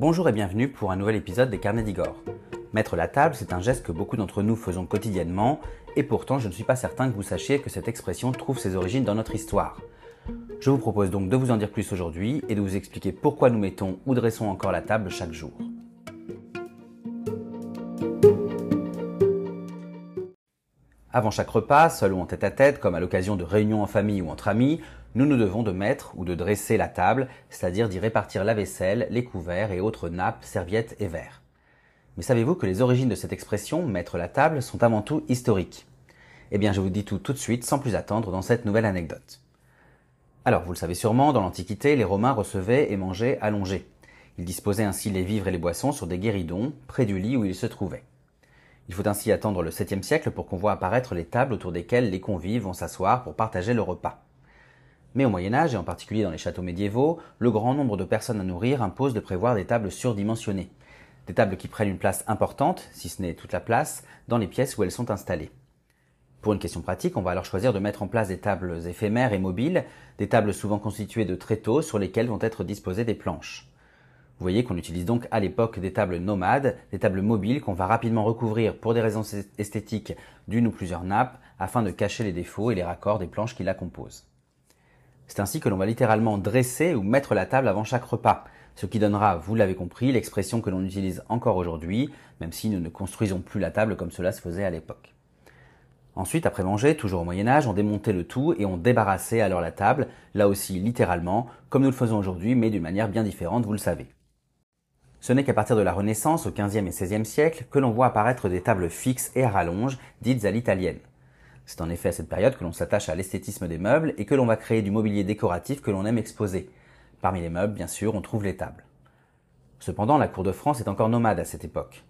Bonjour et bienvenue pour un nouvel épisode des Carnets d'Igor. Mettre la table, c'est un geste que beaucoup d'entre nous faisons quotidiennement, et pourtant je ne suis pas certain que vous sachiez que cette expression trouve ses origines dans notre histoire. Je vous propose donc de vous en dire plus aujourd'hui et de vous expliquer pourquoi nous mettons ou dressons encore la table chaque jour. Avant chaque repas, seul ou en tête à tête, comme à l'occasion de réunions en famille ou entre amis, nous nous devons de mettre ou de dresser la table, c'est-à-dire d'y répartir la vaisselle, les couverts et autres nappes, serviettes et verres. Mais savez-vous que les origines de cette expression mettre la table sont avant tout historiques? Eh bien, je vous dis tout tout de suite sans plus attendre dans cette nouvelle anecdote. Alors, vous le savez sûrement, dans l'Antiquité, les Romains recevaient et mangeaient allongés. Ils disposaient ainsi les vivres et les boissons sur des guéridons, près du lit où ils se trouvaient. Il faut ainsi attendre le 7e siècle pour qu'on voit apparaître les tables autour desquelles les convives vont s'asseoir pour partager le repas. Mais au Moyen Âge, et en particulier dans les châteaux médiévaux, le grand nombre de personnes à nourrir impose de prévoir des tables surdimensionnées. Des tables qui prennent une place importante, si ce n'est toute la place, dans les pièces où elles sont installées. Pour une question pratique, on va alors choisir de mettre en place des tables éphémères et mobiles, des tables souvent constituées de tréteaux sur lesquels vont être disposées des planches. Vous voyez qu'on utilise donc à l'époque des tables nomades, des tables mobiles qu'on va rapidement recouvrir pour des raisons esthétiques d'une ou plusieurs nappes afin de cacher les défauts et les raccords des planches qui la composent. C'est ainsi que l'on va littéralement dresser ou mettre la table avant chaque repas, ce qui donnera, vous l'avez compris, l'expression que l'on utilise encore aujourd'hui, même si nous ne construisons plus la table comme cela se faisait à l'époque. Ensuite, après manger, toujours au Moyen Âge, on démontait le tout et on débarrassait alors la table, là aussi littéralement, comme nous le faisons aujourd'hui, mais d'une manière bien différente, vous le savez. Ce n'est qu'à partir de la Renaissance, au XVe et XVIe siècle, que l'on voit apparaître des tables fixes et à rallonge, dites à l'italienne. C'est en effet à cette période que l'on s'attache à l'esthétisme des meubles et que l'on va créer du mobilier décoratif que l'on aime exposer. Parmi les meubles, bien sûr, on trouve les tables. Cependant, la cour de France est encore nomade à cette époque.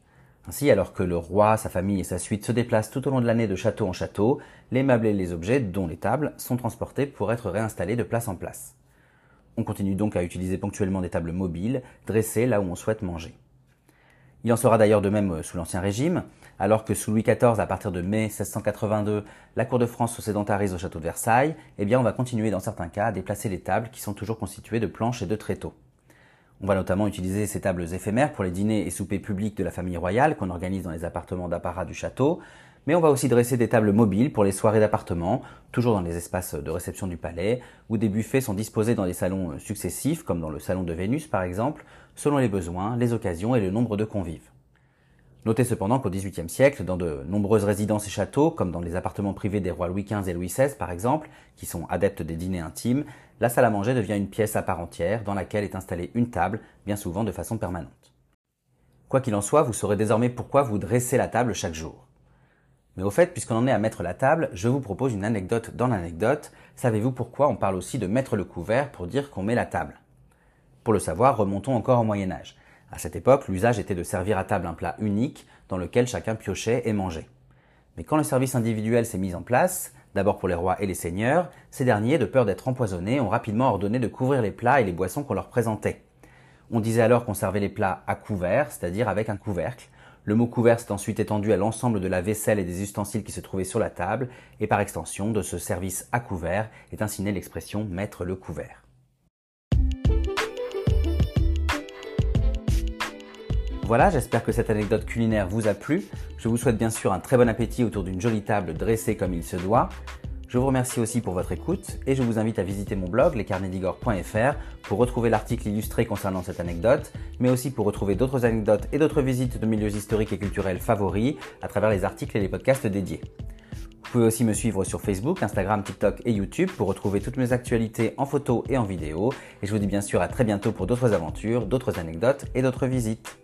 Ainsi, alors que le roi, sa famille et sa suite se déplacent tout au long de l'année de château en château, les meubles et les objets, dont les tables, sont transportés pour être réinstallés de place en place. On continue donc à utiliser ponctuellement des tables mobiles, dressées là où on souhaite manger. Il en sera d'ailleurs de même sous l'Ancien Régime, alors que sous Louis XIV, à partir de mai 1682, la cour de France se sédentarise au château de Versailles, eh bien on va continuer dans certains cas à déplacer les tables qui sont toujours constituées de planches et de tréteaux. On va notamment utiliser ces tables éphémères pour les dîners et soupers publics de la famille royale qu'on organise dans les appartements d'apparat du château, mais on va aussi dresser des tables mobiles pour les soirées d'appartement, toujours dans les espaces de réception du palais, où des buffets sont disposés dans des salons successifs, comme dans le salon de Vénus par exemple, selon les besoins, les occasions et le nombre de convives. Notez cependant qu'au XVIIIe siècle, dans de nombreuses résidences et châteaux, comme dans les appartements privés des rois Louis XV et Louis XVI par exemple, qui sont adeptes des dîners intimes, la salle à manger devient une pièce à part entière dans laquelle est installée une table, bien souvent de façon permanente. Quoi qu'il en soit, vous saurez désormais pourquoi vous dressez la table chaque jour. Mais au fait, puisqu'on en est à mettre la table, je vous propose une anecdote dans l'anecdote. Savez-vous pourquoi on parle aussi de mettre le couvert pour dire qu'on met la table? Pour le savoir, remontons encore au Moyen Âge. À cette époque, l'usage était de servir à table un plat unique dans lequel chacun piochait et mangeait. Mais quand le service individuel s'est mis en place, d'abord pour les rois et les seigneurs, ces derniers, de peur d'être empoisonnés, ont rapidement ordonné de couvrir les plats et les boissons qu'on leur présentait. On disait alors qu'on servait les plats à couvert, c'est-à-dire avec un couvercle. Le mot couvert s'est ensuite étendu à l'ensemble de la vaisselle et des ustensiles qui se trouvaient sur la table, et par extension, de ce service à couvert est ainsi l'expression mettre le couvert. Voilà, j'espère que cette anecdote culinaire vous a plu. Je vous souhaite bien sûr un très bon appétit autour d'une jolie table dressée comme il se doit. Je vous remercie aussi pour votre écoute et je vous invite à visiter mon blog lescarnedigore.fr pour retrouver l'article illustré concernant cette anecdote, mais aussi pour retrouver d'autres anecdotes et d'autres visites de milieux historiques et culturels favoris à travers les articles et les podcasts dédiés. Vous pouvez aussi me suivre sur Facebook, Instagram, TikTok et YouTube pour retrouver toutes mes actualités en photo et en vidéo. Et je vous dis bien sûr à très bientôt pour d'autres aventures, d'autres anecdotes et d'autres visites.